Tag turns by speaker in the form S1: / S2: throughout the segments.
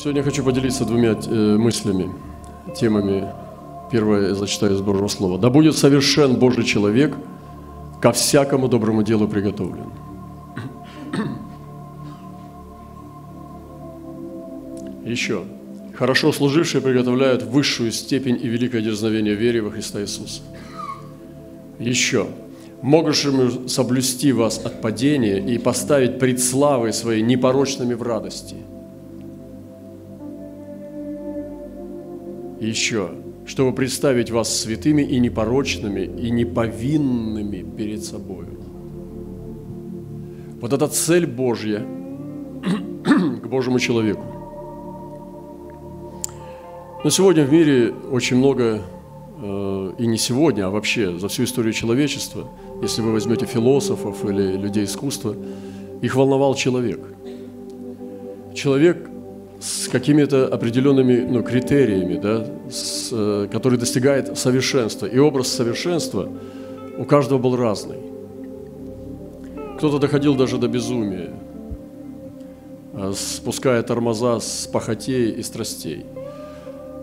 S1: Сегодня хочу поделиться двумя э, мыслями, темами. Первое я зачитаю из Божьего Слова. «Да будет совершен Божий человек, ко всякому доброму делу приготовлен». Еще. «Хорошо служившие приготовляют высшую степень и великое дерзновение вере во Христа Иисуса». Еще. «Могущему соблюсти вас от падения и поставить пред славой своей непорочными в радости». Еще, чтобы представить вас святыми и непорочными, и неповинными перед собой. Вот эта цель Божья к Божьему человеку. Но сегодня в мире очень много, э, и не сегодня, а вообще за всю историю человечества, если вы возьмете философов или людей искусства, их волновал человек. Человек с какими-то определенными ну, критериями, да, с, э, который достигает совершенства. И образ совершенства у каждого был разный. Кто-то доходил даже до безумия, э, спуская тормоза с похотей и страстей.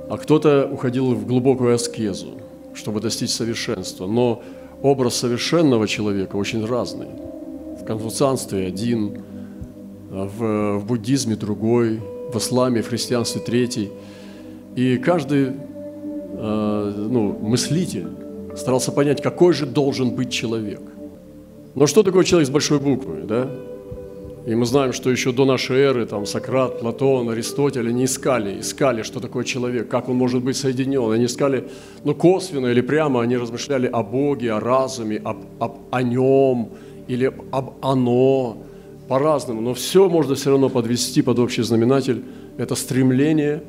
S1: А кто-то уходил в глубокую аскезу, чтобы достичь совершенства. Но образ совершенного человека очень разный. В конфуцианстве один, в, в буддизме другой – в исламе, в христианстве третий. И каждый э, ну, мыслитель старался понять, какой же должен быть человек. Но что такое человек с большой буквы, да? И мы знаем, что еще до нашей эры там Сократ, Платон, Аристотель, они искали, искали, что такое человек, как он может быть соединен. Они искали, ну, косвенно или прямо, они размышляли о Боге, о разуме, об, об, о нем или об оно по-разному, но все можно все равно подвести под общий знаменатель. Это стремление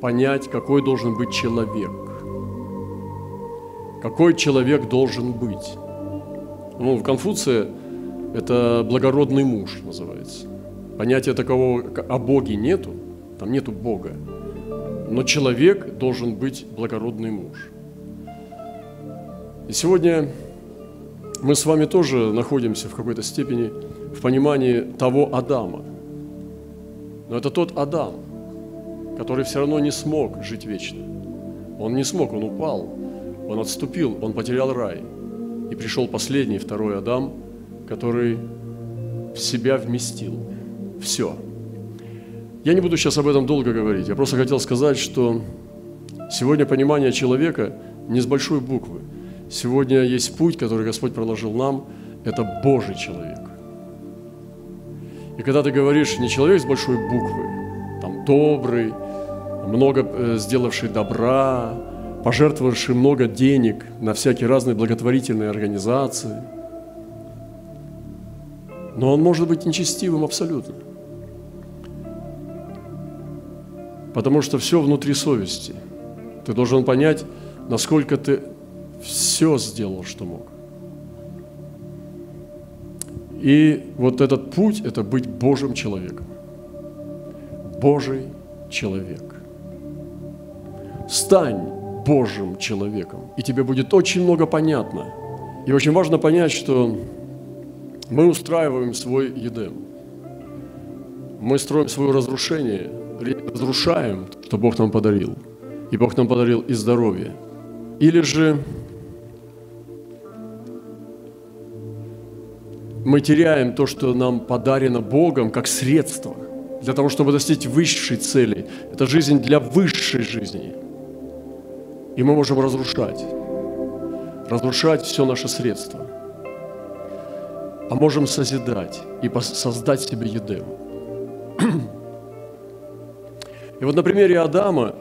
S1: понять, какой должен быть человек. Какой человек должен быть. Ну, в Конфуции это благородный муж называется. Понятия такого о Боге нету, там нету Бога. Но человек должен быть благородный муж. И сегодня мы с вами тоже находимся в какой-то степени в понимании того Адама. Но это тот Адам, который все равно не смог жить вечно. Он не смог, он упал, он отступил, он потерял рай. И пришел последний, второй Адам, который в себя вместил все. Я не буду сейчас об этом долго говорить. Я просто хотел сказать, что сегодня понимание человека не с большой буквы. Сегодня есть путь, который Господь проложил нам. Это Божий человек. И когда ты говоришь не человек с большой буквы, там добрый, много э, сделавший добра, пожертвовавший много денег на всякие разные благотворительные организации, но он может быть нечестивым абсолютно. Потому что все внутри совести. Ты должен понять, насколько ты все сделал, что мог. И вот этот путь – это быть Божьим человеком. Божий человек. Стань Божьим человеком, и тебе будет очень много понятно. И очень важно понять, что мы устраиваем свой едем. Мы строим свое разрушение, разрушаем, что Бог нам подарил. И Бог нам подарил и здоровье. Или же мы теряем то, что нам подарено Богом как средство для того, чтобы достичь высшей цели. Это жизнь для высшей жизни. И мы можем разрушать. Разрушать все наше средство. А можем созидать и создать себе еду. И вот на примере Адама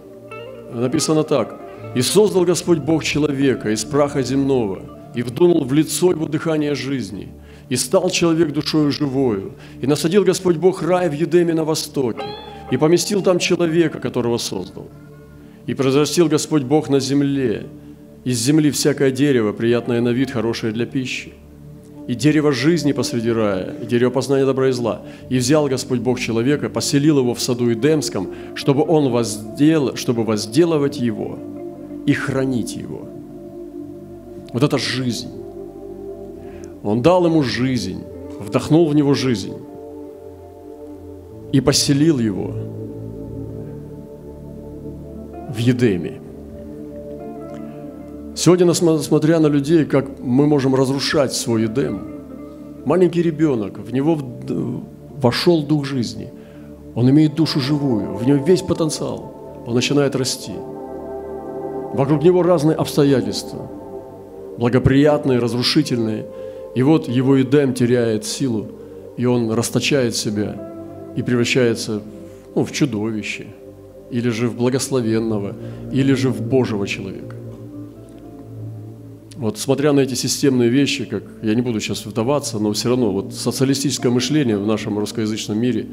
S1: написано так. «И создал Господь Бог человека из праха земного, и вдунул в лицо его дыхание жизни, и стал человек душою живою, и насадил Господь Бог рай в Едеме на востоке, и поместил там человека, которого создал. И произрастил Господь Бог на земле, из земли всякое дерево, приятное на вид, хорошее для пищи, и дерево жизни посреди рая, и дерево познания добра и зла. И взял Господь Бог человека, поселил его в саду Эдемском, чтобы он воздел, чтобы возделывать его и хранить его. Вот это жизнь. Он дал ему жизнь, вдохнул в него жизнь и поселил его в Едеме. Сегодня, смотря на людей, как мы можем разрушать свой Едем, маленький ребенок, в него вошел дух жизни, он имеет душу живую, в нем весь потенциал, он начинает расти. Вокруг него разные обстоятельства, благоприятные, разрушительные. И вот его Эдем теряет силу, и он расточает себя и превращается ну, в чудовище, или же в благословенного, или же в Божьего человека. Вот смотря на эти системные вещи, как я не буду сейчас вдаваться, но все равно вот социалистическое мышление в нашем русскоязычном мире,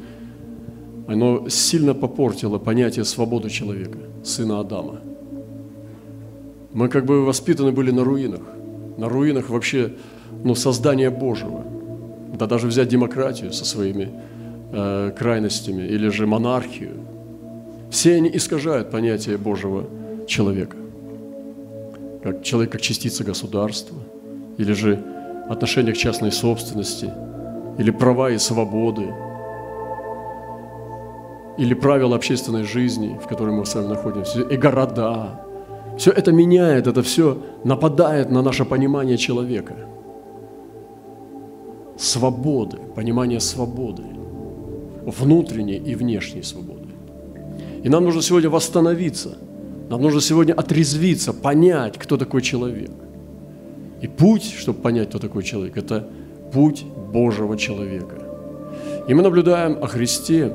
S1: оно сильно попортило понятие свободы человека, сына Адама. Мы как бы воспитаны были на руинах, на руинах вообще ну, создания Божьего. Да даже взять демократию со своими э, крайностями или же монархию. Все они искажают понятие Божьего человека как человек как частица государства, или же отношение к частной собственности, или права и свободы, или правила общественной жизни, в которой мы с вами находимся, и города. Все это меняет, это все нападает на наше понимание человека. Свободы, понимание свободы, внутренней и внешней свободы. И нам нужно сегодня восстановиться – нам нужно сегодня отрезвиться, понять, кто такой человек. И путь, чтобы понять, кто такой человек, это путь Божьего человека. И мы наблюдаем о Христе.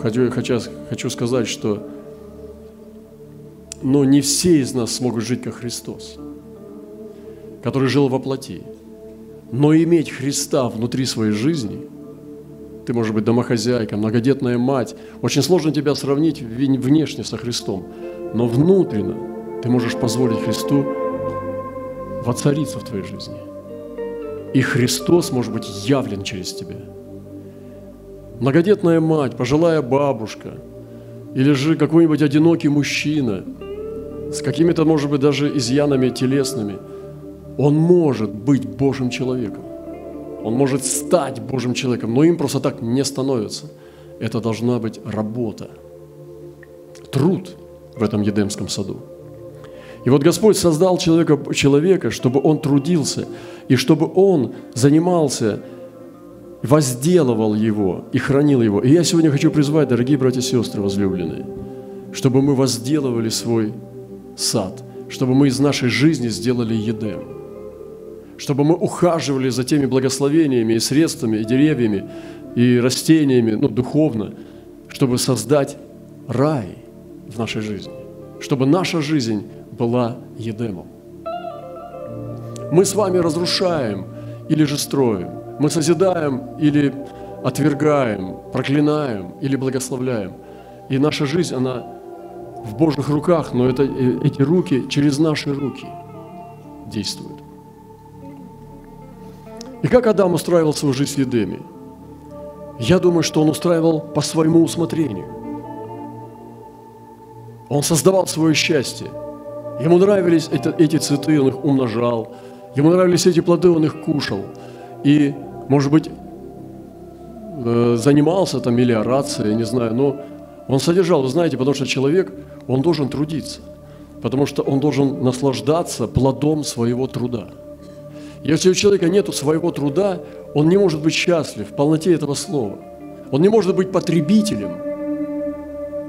S1: Хочу, хочу, хочу сказать, что но не все из нас смогут жить как Христос, который жил во плоти. Но иметь Христа внутри своей жизни, ты можешь быть домохозяйка, многодетная мать, очень сложно тебя сравнить внешне со Христом но внутренно ты можешь позволить Христу воцариться в твоей жизни. И Христос может быть явлен через тебя. Многодетная мать, пожилая бабушка, или же какой-нибудь одинокий мужчина с какими-то, может быть, даже изъянами телесными, он может быть Божьим человеком. Он может стать Божьим человеком, но им просто так не становится. Это должна быть работа, труд – в этом Едемском саду. И вот Господь создал человека, человека, чтобы он трудился, и чтобы он занимался, возделывал его и хранил его. И я сегодня хочу призвать, дорогие братья и сестры возлюбленные, чтобы мы возделывали свой сад, чтобы мы из нашей жизни сделали Едем, чтобы мы ухаживали за теми благословениями и средствами, и деревьями, и растениями, ну, духовно, чтобы создать рай – в нашей жизни, чтобы наша жизнь была Едемом. Мы с вами разрушаем или же строим, мы созидаем или отвергаем, проклинаем или благословляем. И наша жизнь, она в Божьих руках, но это, э, эти руки через наши руки действуют. И как Адам устраивал свою жизнь в Едеме? Я думаю, что он устраивал по своему усмотрению – он создавал свое счастье. Ему нравились это, эти цветы, он их умножал. Ему нравились эти плоды, он их кушал. И, может быть, э, занимался там мелиорацией, не знаю, но он содержал, вы знаете, потому что человек, он должен трудиться, потому что он должен наслаждаться плодом своего труда. Если у человека нет своего труда, он не может быть счастлив в полноте этого слова. Он не может быть потребителем –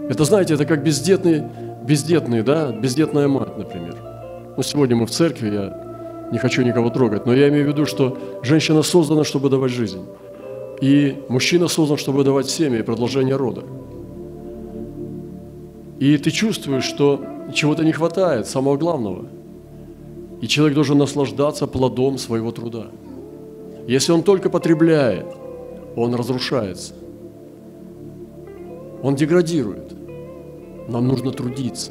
S1: это, знаете, это как бездетный, бездетный, да, бездетная мать, например. Ну, сегодня мы в церкви, я не хочу никого трогать, но я имею в виду, что женщина создана, чтобы давать жизнь. И мужчина создан, чтобы давать семя и продолжение рода. И ты чувствуешь, что чего-то не хватает, самого главного. И человек должен наслаждаться плодом своего труда. Если он только потребляет, он разрушается. Он деградирует. Нам нужно трудиться.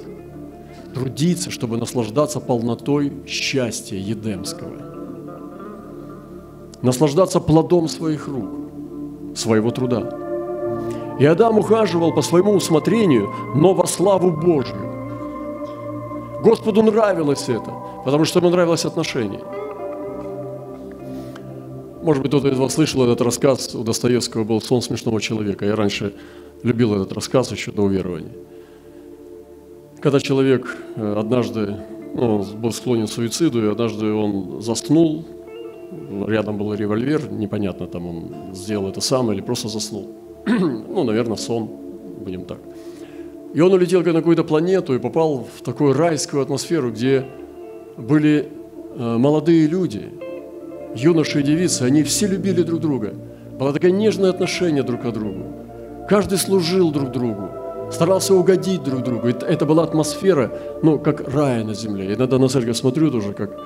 S1: Трудиться, чтобы наслаждаться полнотой счастья Едемского. Наслаждаться плодом своих рук, своего труда. И Адам ухаживал по своему усмотрению, но во славу Божью. Господу нравилось это, потому что ему нравилось отношение. Может быть, кто-то из вас слышал этот рассказ, у Достоевского был «Сон смешного человека». Я раньше любил этот рассказ еще до уверования. когда человек э, однажды ну, был склонен к суициду, и однажды он заснул, рядом был револьвер, непонятно, там он сделал это сам или просто заснул. ну, наверное, сон, будем так. И он улетел на какую-то планету и попал в такую райскую атмосферу, где были э, молодые люди, юноши и девицы, они все любили друг друга. Было такое нежное отношение друг к другу. Каждый служил друг другу, старался угодить друг другу. Это была атмосфера, ну, как рая на земле. Иногда на церковь смотрю тоже, как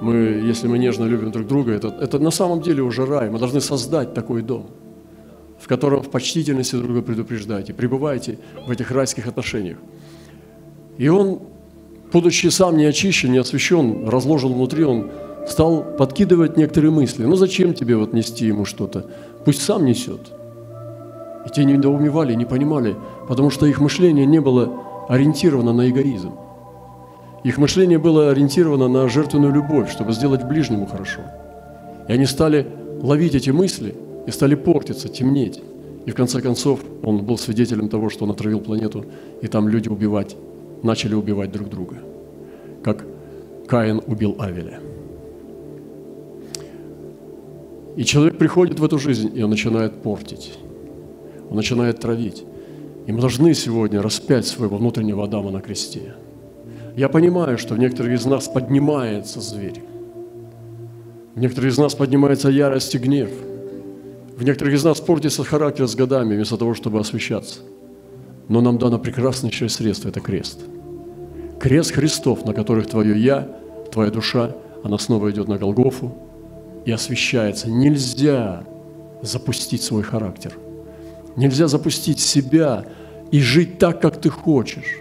S1: мы, если мы нежно любим друг друга, это, это на самом деле уже рай. Мы должны создать такой дом, в котором в почтительности друг друга предупреждаете, пребывайте в этих райских отношениях. И он, будучи сам не очищен, не освящен, разложен внутри, он стал подкидывать некоторые мысли. Ну зачем тебе вот нести ему что-то? Пусть сам несет. И те недоумевали, не понимали, потому что их мышление не было ориентировано на эгоизм. Их мышление было ориентировано на жертвенную любовь, чтобы сделать ближнему хорошо. И они стали ловить эти мысли и стали портиться, темнеть. И в конце концов он был свидетелем того, что он отравил планету, и там люди убивать, начали убивать друг друга, как Каин убил Авеля. И человек приходит в эту жизнь, и он начинает портить, он начинает травить. И мы должны сегодня распять своего внутреннего Адама на кресте – я понимаю, что в некоторых из нас поднимается зверь. В некоторых из нас поднимается ярость и гнев. В некоторых из нас портится характер с годами, вместо того, чтобы освещаться. Но нам дано прекраснейшее средство – это крест. Крест Христов, на которых твое «я», твоя душа, она снова идет на Голгофу и освещается. Нельзя запустить свой характер. Нельзя запустить себя и жить так, как ты хочешь.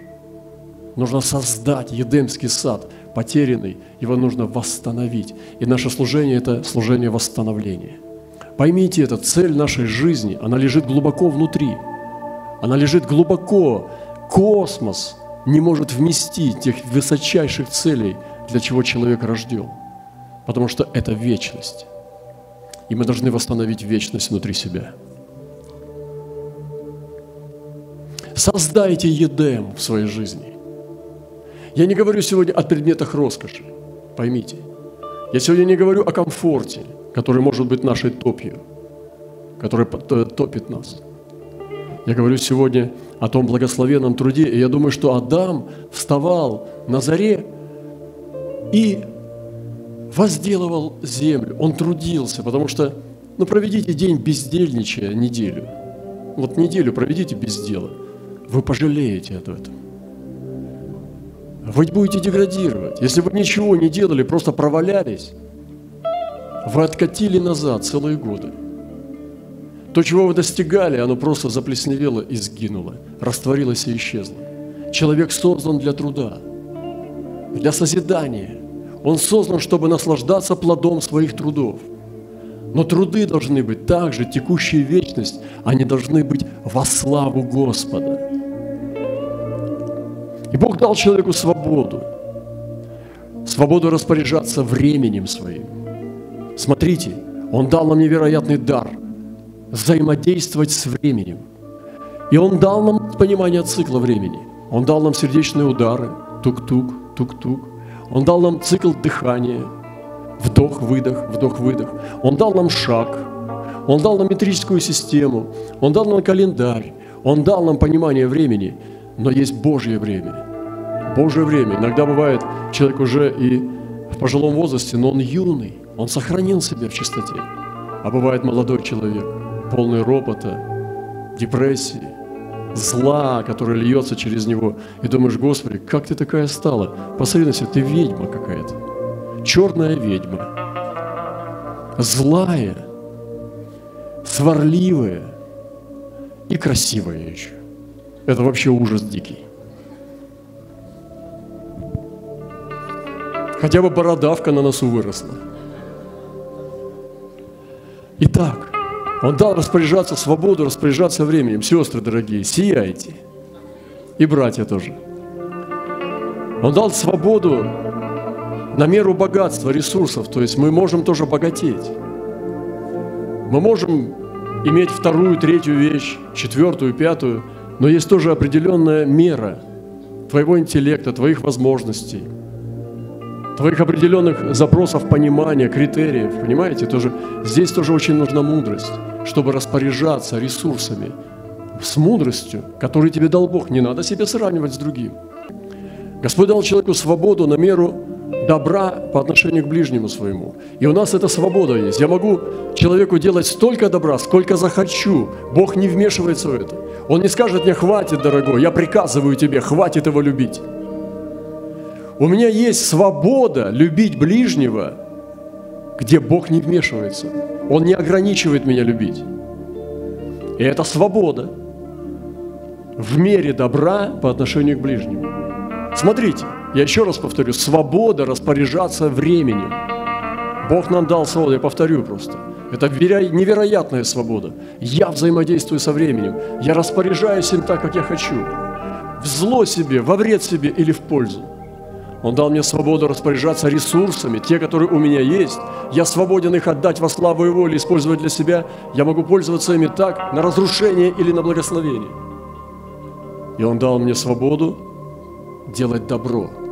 S1: Нужно создать Едемский сад, потерянный, его нужно восстановить. И наше служение – это служение восстановления. Поймите это, цель нашей жизни, она лежит глубоко внутри. Она лежит глубоко. Космос не может вместить тех высочайших целей, для чего человек рожден. Потому что это вечность. И мы должны восстановить вечность внутри себя. Создайте Едем в своей жизни. Я не говорю сегодня о предметах роскоши, поймите. Я сегодня не говорю о комфорте, который может быть нашей топью, который топит нас. Я говорю сегодня о том благословенном труде, и я думаю, что Адам вставал на заре и возделывал землю, он трудился, потому что, ну, проведите день бездельничая неделю. Вот неделю проведите без дела. Вы пожалеете об этом вы будете деградировать. Если вы ничего не делали, просто провалялись, вы откатили назад целые годы. То, чего вы достигали, оно просто заплесневело и сгинуло, растворилось и исчезло. Человек создан для труда, для созидания. Он создан, чтобы наслаждаться плодом своих трудов. Но труды должны быть также текущая вечность, они должны быть во славу Господа. И Бог дал человеку свободу. Свободу распоряжаться временем своим. Смотрите, Он дал нам невероятный дар – взаимодействовать с временем. И Он дал нам понимание цикла времени. Он дал нам сердечные удары, тук-тук, тук-тук. Он дал нам цикл дыхания, вдох-выдох, вдох-выдох. Он дал нам шаг, Он дал нам метрическую систему, Он дал нам календарь, Он дал нам понимание времени – но есть Божье время. Божье время. Иногда бывает, человек уже и в пожилом возрасте, но он юный, он сохранил себя в чистоте. А бывает молодой человек, полный ропота, депрессии, зла, которое льется через него. И думаешь, Господи, как ты такая стала? Посмотри на себя, ты ведьма какая-то. Черная ведьма. Злая, сварливая и красивая еще. Это вообще ужас дикий. Хотя бы бородавка на носу выросла. Итак, он дал распоряжаться свободу, распоряжаться временем. Сестры дорогие, сияйте. И братья тоже. Он дал свободу на меру богатства, ресурсов. То есть мы можем тоже богатеть. Мы можем иметь вторую, третью вещь, четвертую, пятую – но есть тоже определенная мера твоего интеллекта, твоих возможностей, твоих определенных запросов понимания, критериев. Понимаете, тоже, здесь тоже очень нужна мудрость, чтобы распоряжаться ресурсами с мудростью, которую тебе дал Бог. Не надо себя сравнивать с другим. Господь дал человеку свободу на меру добра по отношению к ближнему своему. И у нас эта свобода есть. Я могу человеку делать столько добра, сколько захочу. Бог не вмешивается в это. Он не скажет мне, хватит, дорогой, я приказываю тебе, хватит его любить. У меня есть свобода любить ближнего, где Бог не вмешивается. Он не ограничивает меня любить. И это свобода в мере добра по отношению к ближнему. Смотрите, я еще раз повторю, свобода распоряжаться временем. Бог нам дал свободу, я повторю просто. Это невероятная свобода. Я взаимодействую со временем. Я распоряжаюсь им так, как я хочу. В зло себе, во вред себе или в пользу. Он дал мне свободу распоряжаться ресурсами, те, которые у меня есть. Я свободен их отдать во славу Его или использовать для себя. Я могу пользоваться ими так, на разрушение или на благословение. И Он дал мне свободу делать добро –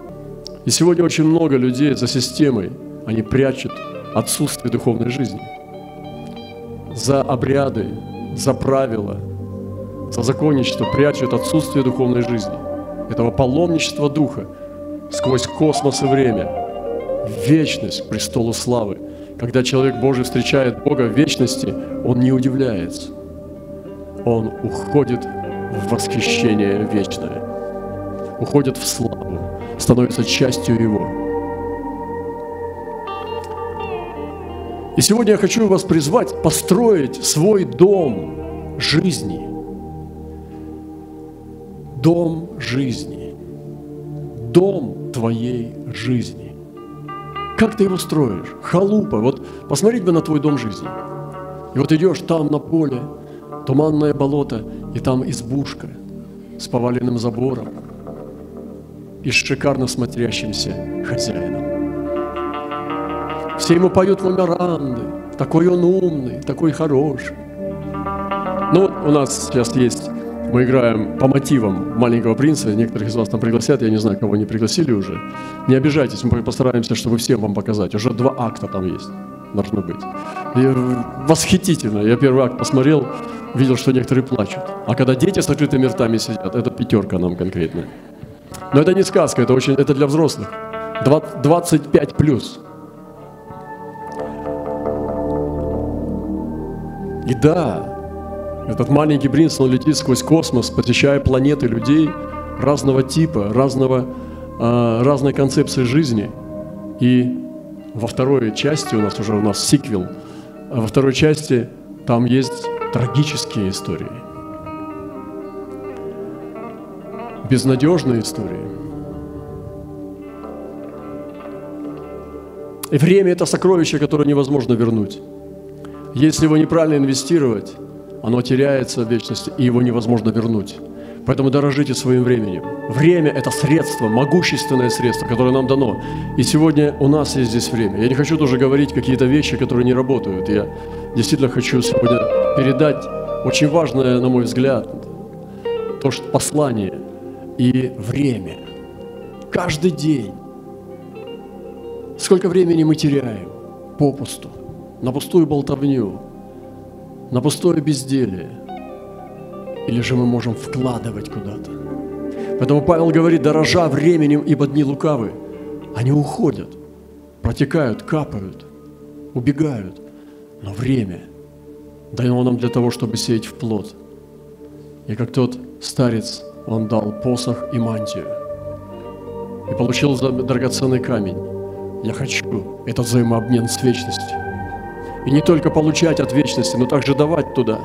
S1: и сегодня очень много людей за системой, они прячут отсутствие духовной жизни. За обряды, за правила, за законничество прячут отсутствие духовной жизни. Этого паломничества духа сквозь космос и время, в вечность к престолу славы. Когда человек Божий встречает Бога в вечности, он не удивляется. Он уходит в восхищение вечное, уходит в славу, становится частью Его. И сегодня я хочу вас призвать построить свой дом жизни. Дом жизни. Дом твоей жизни. Как ты его строишь? Халупа. Вот посмотреть бы на твой дом жизни. И вот идешь там на поле, туманное болото, и там избушка с поваленным забором, и с шикарно смотрящимся хозяином. Все ему поют меморанды, такой он умный, такой хороший. Ну, у нас сейчас есть, мы играем по мотивам «Маленького принца», некоторых из вас там пригласят, я не знаю, кого не пригласили уже. Не обижайтесь, мы постараемся, чтобы всем вам показать. Уже два акта там есть, должно быть. И восхитительно. Я первый акт посмотрел, видел, что некоторые плачут. А когда дети с открытыми ртами сидят, это пятерка нам конкретно. Но это не сказка, это, очень, это для взрослых. 25 плюс. И да, этот маленький принц, он летит сквозь космос, посещая планеты людей разного типа, разного, э, разной концепции жизни. И во второй части, у нас уже у нас сиквел, а во второй части там есть трагические истории – безнадежные истории. И время – это сокровище, которое невозможно вернуть. Если его неправильно инвестировать, оно теряется в вечности, и его невозможно вернуть. Поэтому дорожите своим временем. Время – это средство, могущественное средство, которое нам дано. И сегодня у нас есть здесь время. Я не хочу тоже говорить какие-то вещи, которые не работают. Я действительно хочу сегодня передать очень важное, на мой взгляд, то, что послание – и время. Каждый день. Сколько времени мы теряем попусту, на пустую болтовню, на пустое безделие. Или же мы можем вкладывать куда-то. Поэтому Павел говорит, дорожа временем, ибо дни лукавы. Они уходят, протекают, капают, убегают. Но время дано нам для того, чтобы сеять в плод. И как тот старец он дал посох и мантию. И получил драгоценный камень. Я хочу этот взаимообмен с вечностью. И не только получать от вечности, но также давать туда.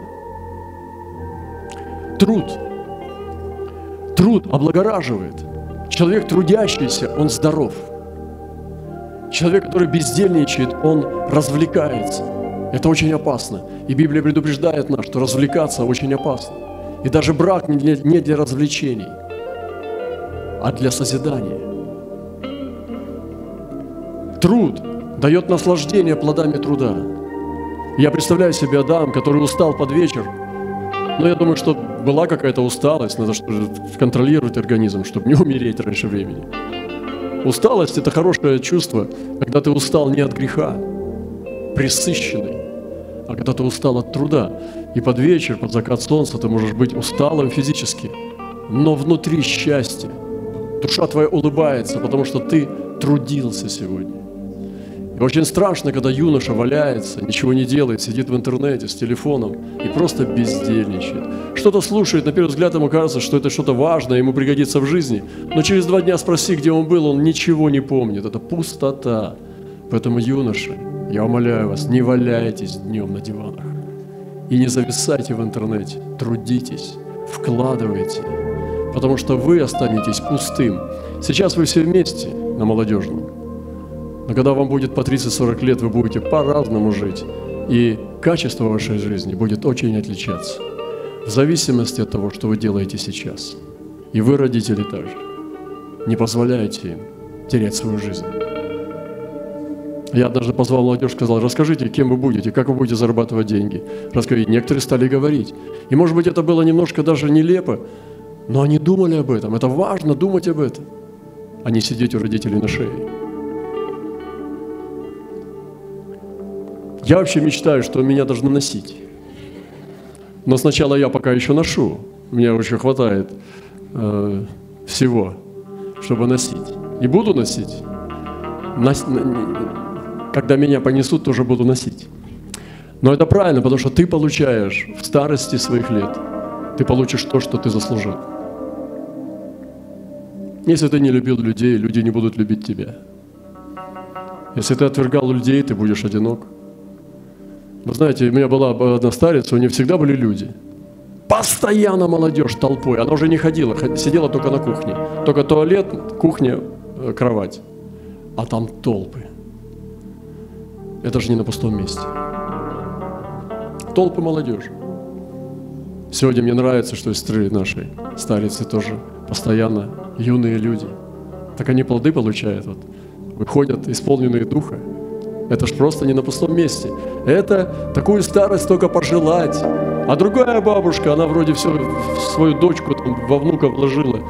S1: Труд. Труд облагораживает. Человек трудящийся, он здоров. Человек, который бездельничает, он развлекается. Это очень опасно. И Библия предупреждает нас, что развлекаться очень опасно. И даже брак не для, не для развлечений, а для созидания. Труд дает наслаждение плодами труда. Я представляю себе Адам, который устал под вечер, но я думаю, что была какая-то усталость, надо контролировать организм, чтобы не умереть раньше времени. Усталость – это хорошее чувство, когда ты устал не от греха, присыщенный, а когда ты устал от труда. И под вечер, под закат солнца ты можешь быть усталым физически, но внутри счастье. Душа твоя улыбается, потому что ты трудился сегодня. И очень страшно, когда юноша валяется, ничего не делает, сидит в интернете с телефоном и просто бездельничает. Что-то слушает, на первый взгляд ему кажется, что это что-то важное, ему пригодится в жизни. Но через два дня спроси, где он был, он ничего не помнит. Это пустота. Поэтому, юноша, я умоляю вас, не валяйтесь днем на диванах. И не зависайте в интернете. Трудитесь, вкладывайте. Потому что вы останетесь пустым. Сейчас вы все вместе на молодежном. Но когда вам будет по 30-40 лет, вы будете по-разному жить. И качество вашей жизни будет очень отличаться. В зависимости от того, что вы делаете сейчас. И вы, родители, также. Не позволяйте им терять свою жизнь. Я однажды позвал молодежь, сказал, расскажите, кем вы будете, как вы будете зарабатывать деньги. Расскажите. Некоторые стали говорить. И, может быть, это было немножко даже нелепо, но они думали об этом. Это важно думать об этом, а не сидеть у родителей на шее. Я вообще мечтаю, что меня должны носить. Но сначала я пока еще ношу. Мне очень хватает э, всего, чтобы носить. И буду носить. Нос, когда меня понесут, тоже буду носить. Но это правильно, потому что ты получаешь в старости своих лет, ты получишь то, что ты заслужил. Если ты не любил людей, люди не будут любить тебя. Если ты отвергал людей, ты будешь одинок. Вы знаете, у меня была одна старица, у нее всегда были люди. Постоянно молодежь толпой. Она уже не ходила, сидела только на кухне. Только туалет, кухня, э, кровать. А там толпы. Это же не на пустом месте. Толпы молодежи. Сегодня мне нравится, что сестры нашей старицы тоже постоянно юные люди. Так они плоды получают, вот, выходят исполненные духа. Это ж просто не на пустом месте. Это такую старость только пожелать. А другая бабушка, она вроде все свою дочку там, во внука вложила.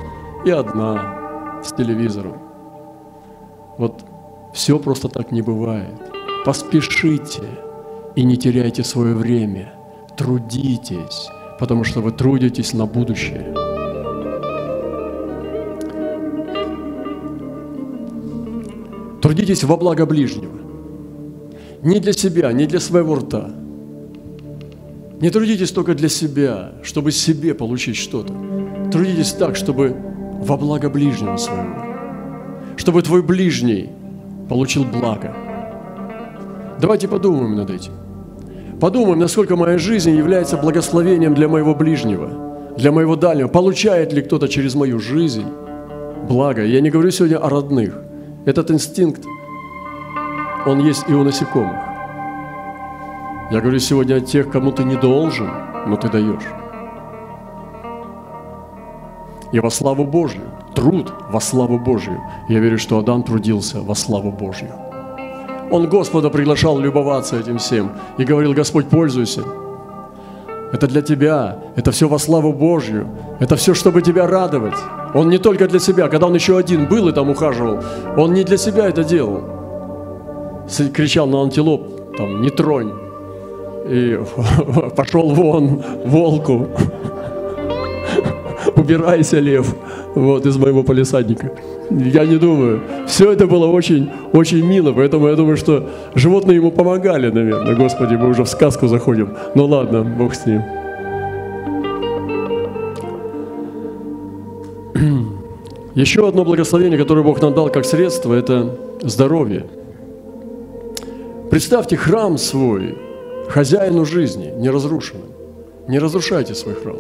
S1: И одна с телевизором. Вот все просто так не бывает. Поспешите и не теряйте свое время. Трудитесь, потому что вы трудитесь на будущее. Трудитесь во благо ближнего не для себя, не для своего рта. Не трудитесь только для себя, чтобы себе получить что-то. Трудитесь так, чтобы во благо ближнего своего. Чтобы твой ближний получил благо. Давайте подумаем над этим. Подумаем, насколько моя жизнь является благословением для моего ближнего, для моего дальнего. Получает ли кто-то через мою жизнь благо? Я не говорю сегодня о родных. Этот инстинкт он есть и у насекомых. Я говорю сегодня о тех, кому ты не должен, но ты даешь. И во славу Божью, труд во славу Божью. Я верю, что Адам трудился во славу Божью. Он Господа приглашал любоваться этим всем и говорил, Господь, пользуйся. Это для тебя, это все во славу Божью, это все, чтобы тебя радовать. Он не только для себя, когда он еще один был и там ухаживал, он не для себя это делал кричал на антилоп, там, не тронь. И пошел вон волку. Убирайся, лев, вот, из моего полисадника. Я не думаю. Все это было очень, очень мило, поэтому я думаю, что животные ему помогали, наверное. Господи, мы уже в сказку заходим. Ну ладно, Бог с ним. Еще одно благословение, которое Бог нам дал как средство, это здоровье. Представьте храм свой, хозяину жизни, не разрушенным. Не разрушайте свой храм.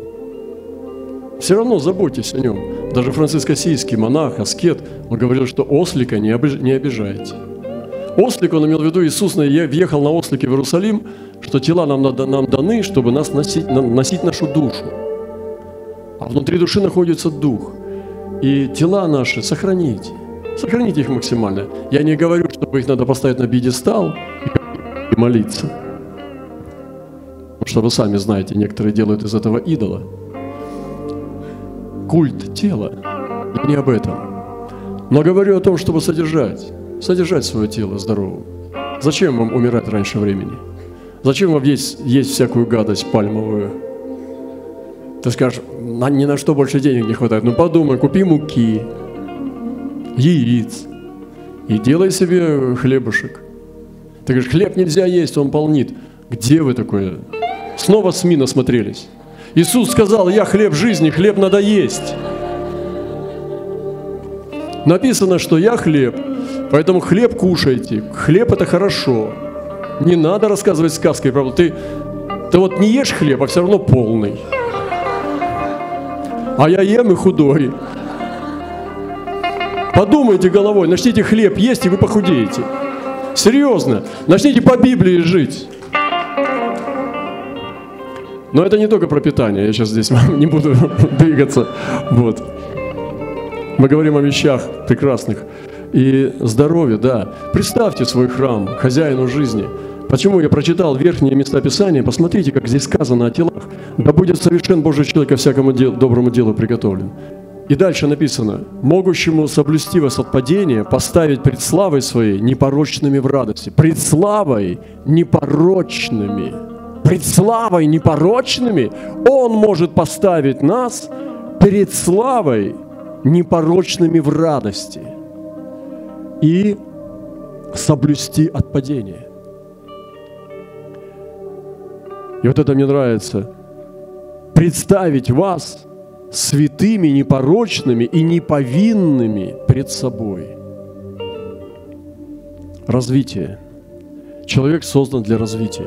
S1: Все равно заботьтесь о нем. Даже Франциск Осийский, монах, аскет, он говорил, что ослика не, не обижайте. Ослик, он имел в виду, Иисус въехал на ослике в Иерусалим, что тела нам, нам даны, чтобы нас носить, носить нашу душу. А внутри души находится дух. И тела наши сохраните. Сохраните их максимально. Я не говорю, чтобы их надо поставить на бедестал и молиться. Потому что вы сами знаете, некоторые делают из этого идола. культ тела. Я не об этом. Но говорю о том, чтобы содержать, содержать свое тело здоровым. Зачем вам умирать раньше времени? Зачем вам есть, есть всякую гадость пальмовую? Ты скажешь, ни на что больше денег не хватает. Ну подумай, купи муки, яиц и делай себе хлебушек. Ты говоришь, хлеб нельзя есть, он полнит. Где вы такое? Снова СМИ насмотрелись. Иисус сказал, я хлеб жизни, хлеб надо есть. Написано, что я хлеб, поэтому хлеб кушайте. Хлеб это хорошо. Не надо рассказывать сказки. Ты, ты вот не ешь хлеб, а все равно полный. А я ем и худой. Подумайте головой, начните хлеб есть, и вы похудеете. Серьезно, начните по Библии жить. Но это не только про питание, я сейчас здесь не буду двигаться. Вот. Мы говорим о вещах прекрасных. И здоровье, да. Представьте свой храм, хозяину жизни. Почему я прочитал верхние места Писания? Посмотрите, как здесь сказано о телах. Да будет совершен Божий человек ко всякому дел, доброму делу приготовлен. И дальше написано, могущему соблюсти вас от падения, поставить пред славой своей непорочными в радости. Пред славой непорочными пред славой непорочными, Он может поставить нас перед славой непорочными в радости и соблюсти от падения. И вот это мне нравится. Представить вас святыми, непорочными и неповинными пред собой. Развитие. Человек создан для развития.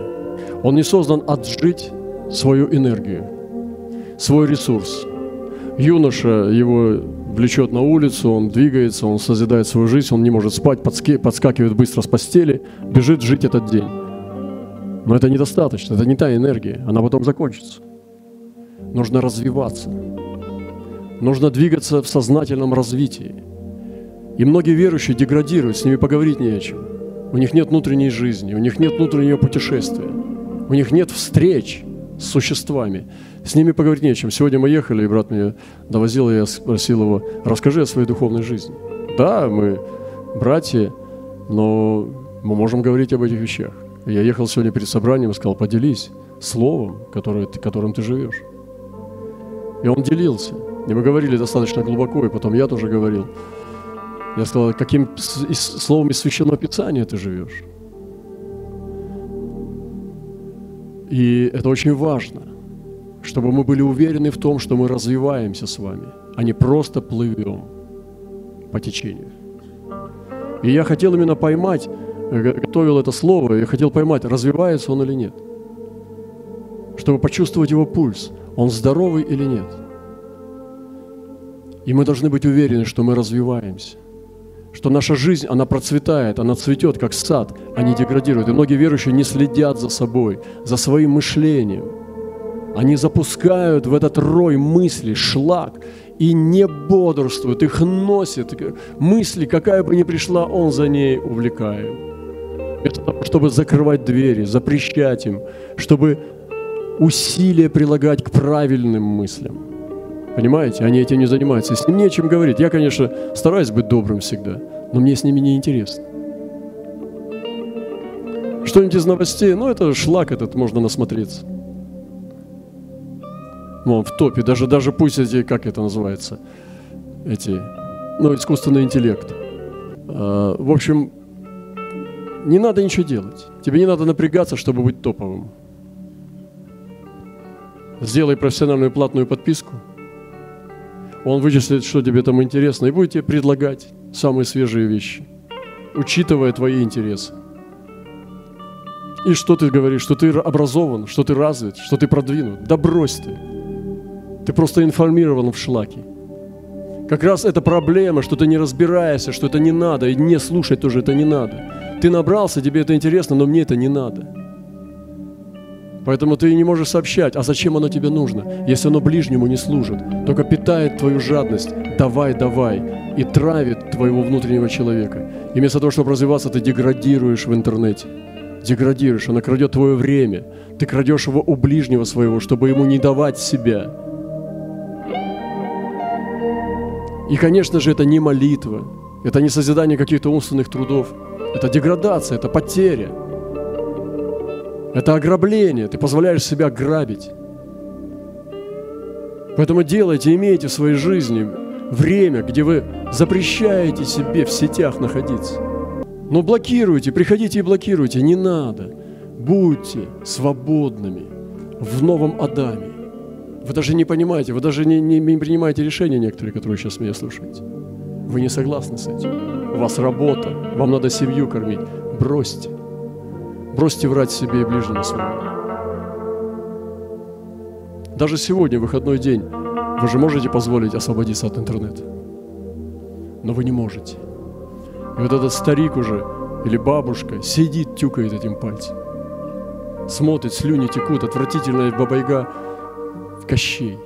S1: Он не создан отжить свою энергию, свой ресурс. Юноша его влечет на улицу, он двигается, он созидает свою жизнь, он не может спать, подскакивает быстро с постели, бежит жить этот день. Но это недостаточно, это не та энергия, она потом закончится. Нужно развиваться. Нужно двигаться в сознательном развитии. И многие верующие деградируют, с ними поговорить не о чем. У них нет внутренней жизни, у них нет внутреннего путешествия. У них нет встреч с существами. С ними поговорить не о чем. Сегодня мы ехали, и брат меня довозил, и я спросил его, расскажи о своей духовной жизни. Да, мы братья, но мы можем говорить об этих вещах. Я ехал сегодня перед собранием и сказал, поделись словом, которое, которым ты живешь. И он делился. И мы говорили достаточно глубоко, и потом я тоже говорил. Я сказал, каким словом из Священного Писания ты живешь? И это очень важно, чтобы мы были уверены в том, что мы развиваемся с вами, а не просто плывем по течению. И я хотел именно поймать, э, готовил это слово, я хотел поймать, развивается он или нет. Чтобы почувствовать его пульс, он здоровый или нет. И мы должны быть уверены, что мы развиваемся – что наша жизнь, она процветает, она цветет, как сад, а не деградирует. И многие верующие не следят за собой, за своим мышлением. Они запускают в этот рой мыслей, шлак, и не бодрствуют, их носит. Мысли, какая бы ни пришла, он за ней увлекает. Это того, чтобы закрывать двери, запрещать им, чтобы усилия прилагать к правильным мыслям. Понимаете? Они этим не занимаются. с ним не о чем говорить. Я, конечно, стараюсь быть добрым всегда, но мне с ними не интересно. Что-нибудь из новостей, ну, это шлак этот, можно насмотреться. Ну, он в топе, даже, даже пусть эти, как это называется, эти, ну, искусственный интеллект. А, в общем, не надо ничего делать. Тебе не надо напрягаться, чтобы быть топовым. Сделай профессиональную платную подписку – он вычислит, что тебе там интересно, и будет тебе предлагать самые свежие вещи, учитывая твои интересы. И что ты говоришь, что ты образован, что ты развит, что ты продвинут. Да брось ты. Ты просто информирован в шлаке. Как раз это проблема, что ты не разбираешься, что это не надо, и не слушать тоже это не надо. Ты набрался, тебе это интересно, но мне это не надо. Поэтому ты не можешь сообщать, а зачем оно тебе нужно, если оно ближнему не служит, только питает твою жадность, давай, давай, и травит твоего внутреннего человека. И вместо того, чтобы развиваться, ты деградируешь в интернете. Деградируешь, оно крадет твое время. Ты крадешь его у ближнего своего, чтобы ему не давать себя. И, конечно же, это не молитва, это не созидание каких-то умственных трудов, это деградация, это потеря, это ограбление, ты позволяешь себя грабить. Поэтому делайте, имейте в своей жизни время, где вы запрещаете себе в сетях находиться. Но блокируйте, приходите и блокируйте, не надо. Будьте свободными в новом Адаме. Вы даже не понимаете, вы даже не, не, не принимаете решения некоторые, которые сейчас меня слушаете. Вы не согласны с этим. У вас работа, вам надо семью кормить. Бросьте. Бросьте врать себе и ближнему своему. Даже сегодня, выходной день, вы же можете позволить освободиться от интернета. Но вы не можете. И вот этот старик уже, или бабушка, сидит, тюкает этим пальцем. Смотрит, слюни текут, отвратительная бабайга в Кощей.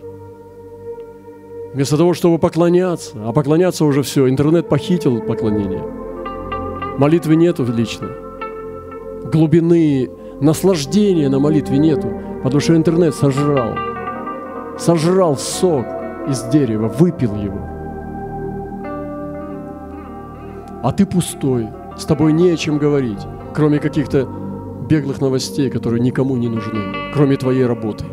S1: Вместо того, чтобы поклоняться, а поклоняться уже все, интернет похитил поклонение. Молитвы нету лично. Глубины, наслаждения на молитве нету, потому что интернет сожрал. Сожрал сок из дерева, выпил его – а ты пустой, с тобой не о чем говорить, кроме каких-то беглых новостей, которые никому не нужны, кроме твоей работы.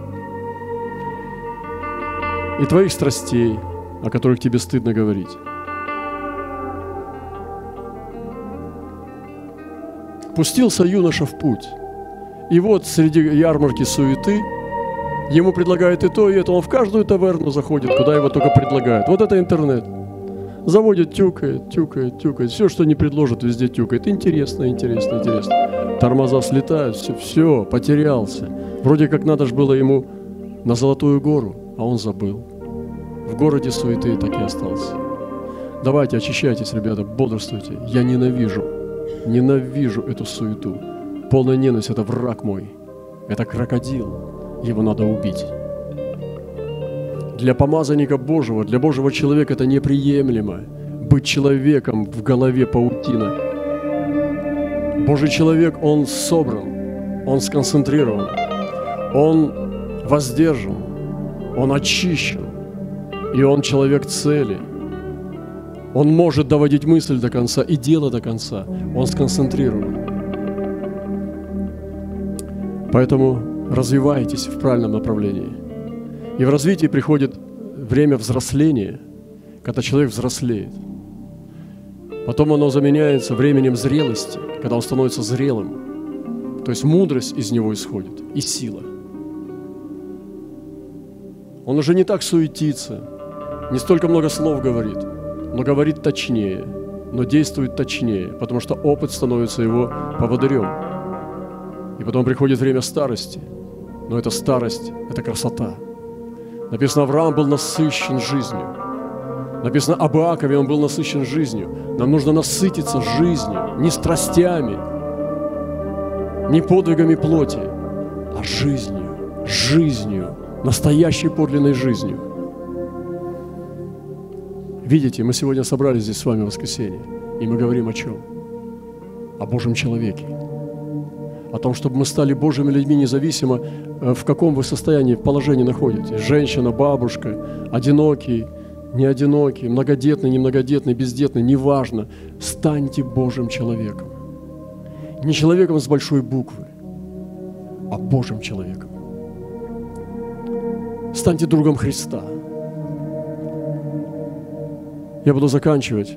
S1: И твоих страстей, о которых тебе стыдно говорить. Пустился юноша в путь. И вот среди ярмарки суеты ему предлагают и то, и это. Он в каждую таверну заходит, куда его только предлагают. Вот это интернет – Заводит, тюкает, тюкает, тюкает. Все, что не предложат, везде тюкает. Интересно, интересно, интересно. Тормоза слетают, все, все, потерялся. Вроде как надо же было ему на Золотую гору, а он забыл. В городе суеты так и остался. Давайте, очищайтесь, ребята, бодрствуйте. Я ненавижу, ненавижу эту суету. Полная ненависть – это враг мой. Это крокодил. Его надо убить. Для помазанника Божьего, для Божьего человека это неприемлемо. Быть человеком в голове паутина. Божий человек, он собран, он сконцентрирован, он воздержан, он очищен, и он человек цели. Он может доводить мысль до конца и дело до конца. Он сконцентрирован. Поэтому развивайтесь в правильном направлении – и в развитии приходит время взросления, когда человек взрослеет. Потом оно заменяется временем зрелости, когда он становится зрелым. То есть мудрость из него исходит и сила. Он уже не так суетится, не столько много слов говорит, но говорит точнее, но действует точнее, потому что опыт становится его поводырем. И потом приходит время старости, но эта старость – это красота – Написано, Авраам был насыщен жизнью. Написано, об Иакове он был насыщен жизнью. Нам нужно насытиться жизнью, не страстями, не подвигами плоти, а жизнью, жизнью, настоящей подлинной жизнью. Видите, мы сегодня собрались здесь с вами в воскресенье, и мы говорим о чем? О Божьем человеке – о том, чтобы мы стали Божьими людьми, независимо э, в каком вы состоянии, в положении находитесь. Женщина, бабушка, одинокий, не одинокий, многодетный, немногодетный, бездетный, неважно. Станьте Божьим человеком. Не человеком с большой буквы, а Божьим человеком. Станьте другом Христа. Я буду заканчивать.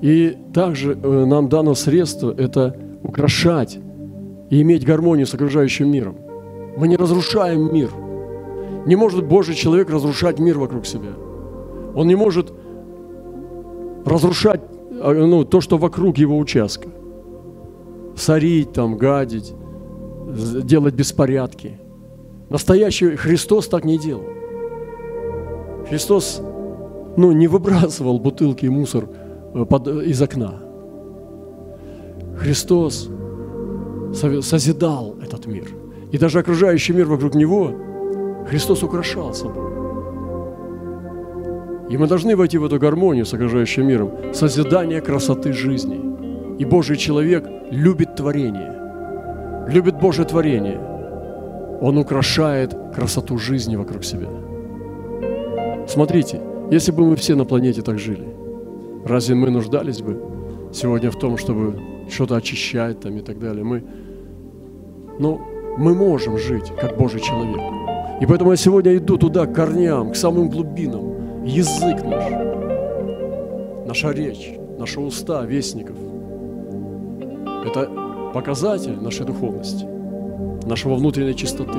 S1: И также э, нам дано средство – это – украшать и иметь гармонию с окружающим миром. Мы не разрушаем мир. Не может Божий человек разрушать мир вокруг себя. Он не может разрушать а, ну, то, что вокруг его участка. Сорить там, гадить, делать беспорядки. Настоящий Христос так не делал. Христос ну, не выбрасывал бутылки и мусор э, под, из окна. Христос созидал этот мир. И даже окружающий мир вокруг Него Христос украшал собой. И мы должны войти в эту гармонию с окружающим миром, созидание красоты жизни. И Божий человек любит творение, любит Божье творение. Он украшает красоту жизни вокруг себя. Смотрите, Если бы мы все на планете так жили, разве мы нуждались бы сегодня в том, чтобы что-то очищать там и так далее? Мы, ну, мы можем жить как Божий человек. И поэтому я сегодня иду туда, к корням, к самым глубинам. Язык наш, наша речь, наши уста вестников. Это показатель нашей духовности, нашего внутренней чистоты.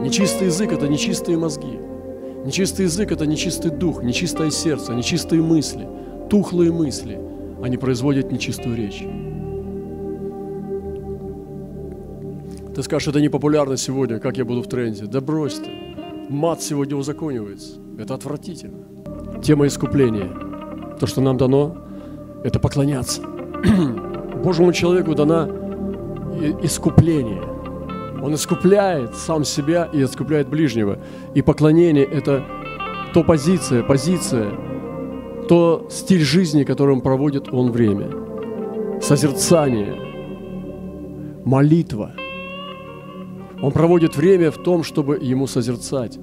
S1: Нечистый язык – это нечистые мозги. Нечистый язык – это нечистый дух, нечистое сердце, нечистые мысли, тухлые мысли. Они производят нечистую речь. Ты скажешь, это не популярно сегодня, как я буду в тренде. Да брось ты. Мат сегодня узаконивается. Это отвратительно. Тема искупления. То, что нам дано, это поклоняться. Божьему человеку дана искупление. Он искупляет сам себя и искупляет ближнего. И поклонение – это то позиция, позиция, то стиль жизни, которым проводит он время. Созерцание, молитва – он проводит время в том, чтобы ему созерцать,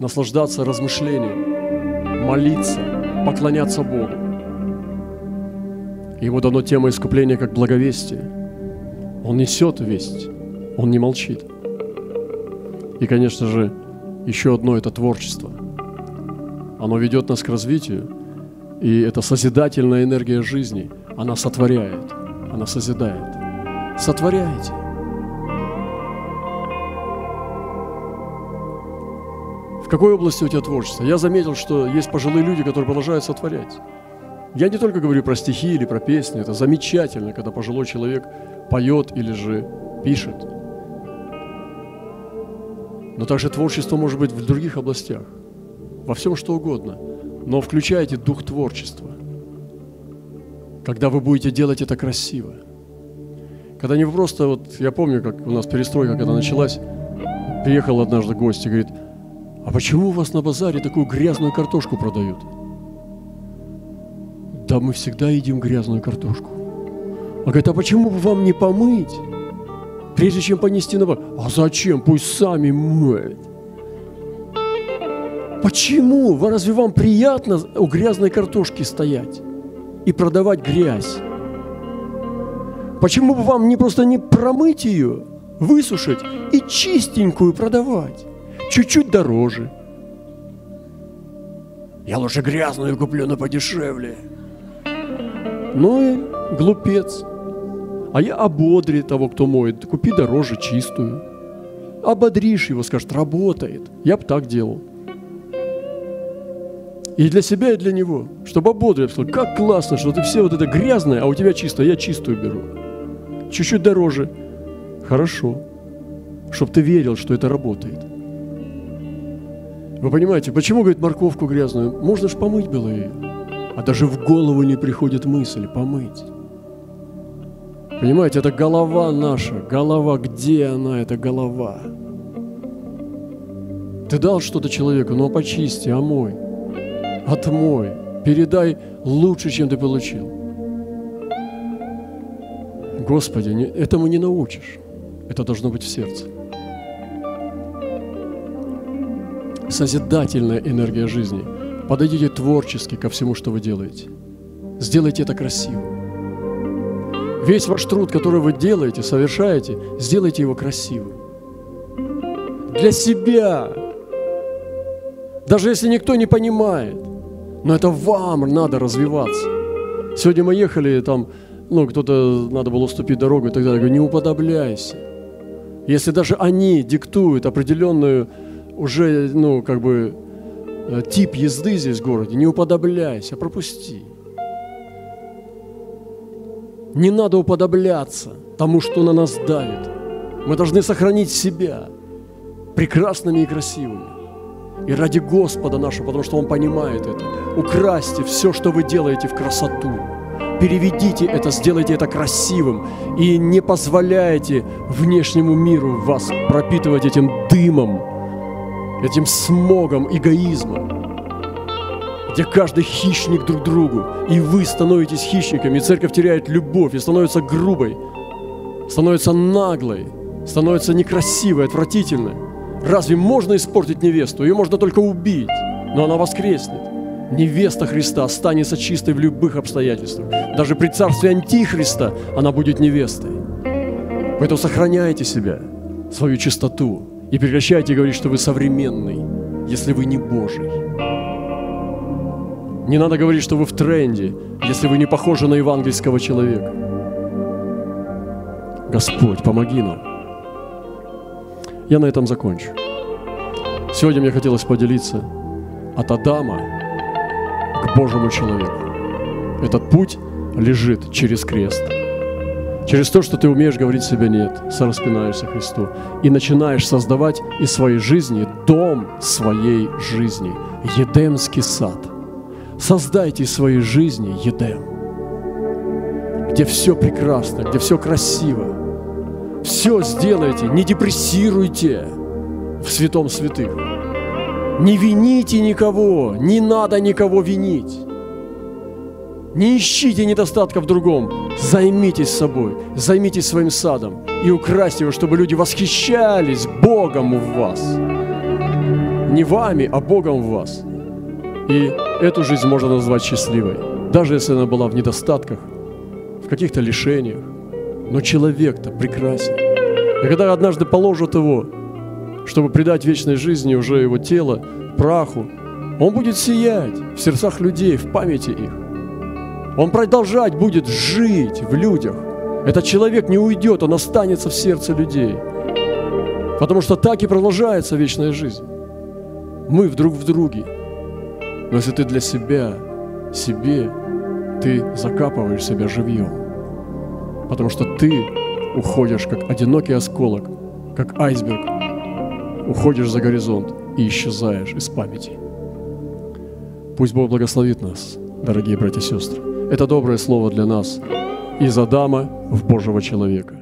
S1: наслаждаться размышлением, молиться, поклоняться Богу. Ему дано тема искупления как благовестие. Он несет весть, он не молчит. И, конечно же, еще одно – это творчество. Оно ведет нас к развитию, и это созидательная энергия жизни. Она сотворяет, она созидает. Сотворяйте. какой области у тебя творчество? Я заметил, что есть пожилые люди, которые продолжают сотворять. Я не только говорю про стихи или про песни, это замечательно, когда пожилой человек поет или же пишет. Но также творчество может быть в других областях, во всем что угодно. Но включайте дух творчества, когда вы будете делать это красиво. Когда не просто, вот я помню, как у нас перестройка, когда началась, приехал однажды гость и говорит – а почему у вас на базаре такую грязную картошку продают? Да мы всегда едим грязную картошку. А говорит, а почему бы вам не помыть, прежде чем понести на? А зачем? Пусть сами моют. Почему? Разве вам приятно у грязной картошки стоять и продавать грязь? Почему бы вам не просто не промыть ее, высушить и чистенькую продавать? чуть-чуть дороже. Я лучше грязную куплю, но подешевле. Ну и глупец. А я ободри того, кто моет. Купи дороже чистую. Ободришь его, скажет, работает. Я бы так делал. И для себя, и для него. Чтобы ободрить. Сказал, как классно, что ты все вот это грязное, а у тебя чистое. Я чистую беру. Чуть-чуть дороже. Хорошо. Чтобы ты верил, что это работает. Вы понимаете, почему, говорит, морковку грязную? Можно ж помыть было ее. А даже в голову не приходит мысль помыть. Понимаете, это голова наша. Голова, где она, эта голова? Ты дал что-то человеку, но почисти, омой, отмой, передай лучше, чем ты получил. Господи, этому не научишь. Это должно быть в сердце. созидательная энергия жизни. Подойдите творчески ко всему, что вы делаете. Сделайте это красиво. Весь ваш труд, который вы делаете, совершаете, сделайте его красивым. Для себя. Даже если никто не понимает. Но это вам надо развиваться. Сегодня мы ехали, там, ну, кто-то, надо было уступить дорогу и так далее. Я говорю, не уподобляйся. Если даже они диктуют определенную уже, ну, как бы, э, тип езды здесь в городе, не уподобляйся, пропусти. Не надо уподобляться тому, что на нас давит. Мы должны сохранить себя прекрасными и красивыми. И ради Господа нашего, потому что Он понимает это, украсьте все, что вы делаете в красоту. Переведите это, сделайте это красивым и не позволяйте внешнему миру вас пропитывать этим дымом, этим смогом эгоизма, где каждый хищник друг другу, и вы становитесь хищниками, и церковь теряет любовь, и становится грубой, становится наглой, становится некрасивой, отвратительной. Разве можно испортить невесту? Ее можно только убить, но она воскреснет. невеста Христа останется чистой в любых обстоятельствах. Даже при царстве Антихриста она будет невестой. Поэтому сохраняйте себя, свою чистоту, и прекращайте говорить, что вы современный, если вы не Божий. Не надо говорить, что вы в тренде, если вы не похожи на евангельского человека. Господь, помоги нам. Я на этом закончу. Сегодня мне хотелось поделиться от Адама к Божьему человеку. Этот путь лежит через крест. Через то, что ты умеешь говорить себе «нет», сораспинаешься Христу и начинаешь создавать из своей жизни дом своей жизни, Едемский сад. Создайте из своей жизни Едем, где все прекрасно, где все красиво. Все сделайте, не депрессируйте в святом святых. Не вините никого, не надо никого винить. Не ищите недостатка в другом. Займитесь собой, займитесь своим садом и украсьте его, чтобы люди восхищались Богом в вас. Не вами, а Богом в вас. И эту жизнь можно назвать счастливой, даже если она была в недостатках, в каких-то лишениях. Но человек-то прекрасен. И когда однажды положат его, чтобы придать вечной жизни уже его тело, праху, он будет сиять в сердцах людей, в памяти их. Он продолжать будет жить в людях. Этот человек не уйдет, он останется в сердце людей. Потому что так и продолжается вечная жизнь. Мы вдруг в друге. Но если ты для себя, себе, ты закапываешь себя живьем. Потому что ты уходишь как одинокий осколок, как айсберг, уходишь за горизонт и исчезаешь из памяти. Пусть Бог благословит нас, дорогие братья и сестры. Это доброе слово для нас из Адама в Божьего человека.